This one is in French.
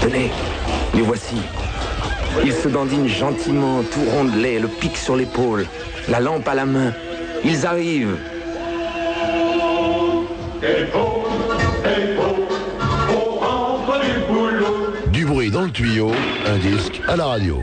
Tenez, les voici. Ils se dandinent gentiment, tout rondelés, le pic sur l'épaule, la lampe à la main. Ils arrivent. Du bruit dans le tuyau, un disque à la radio.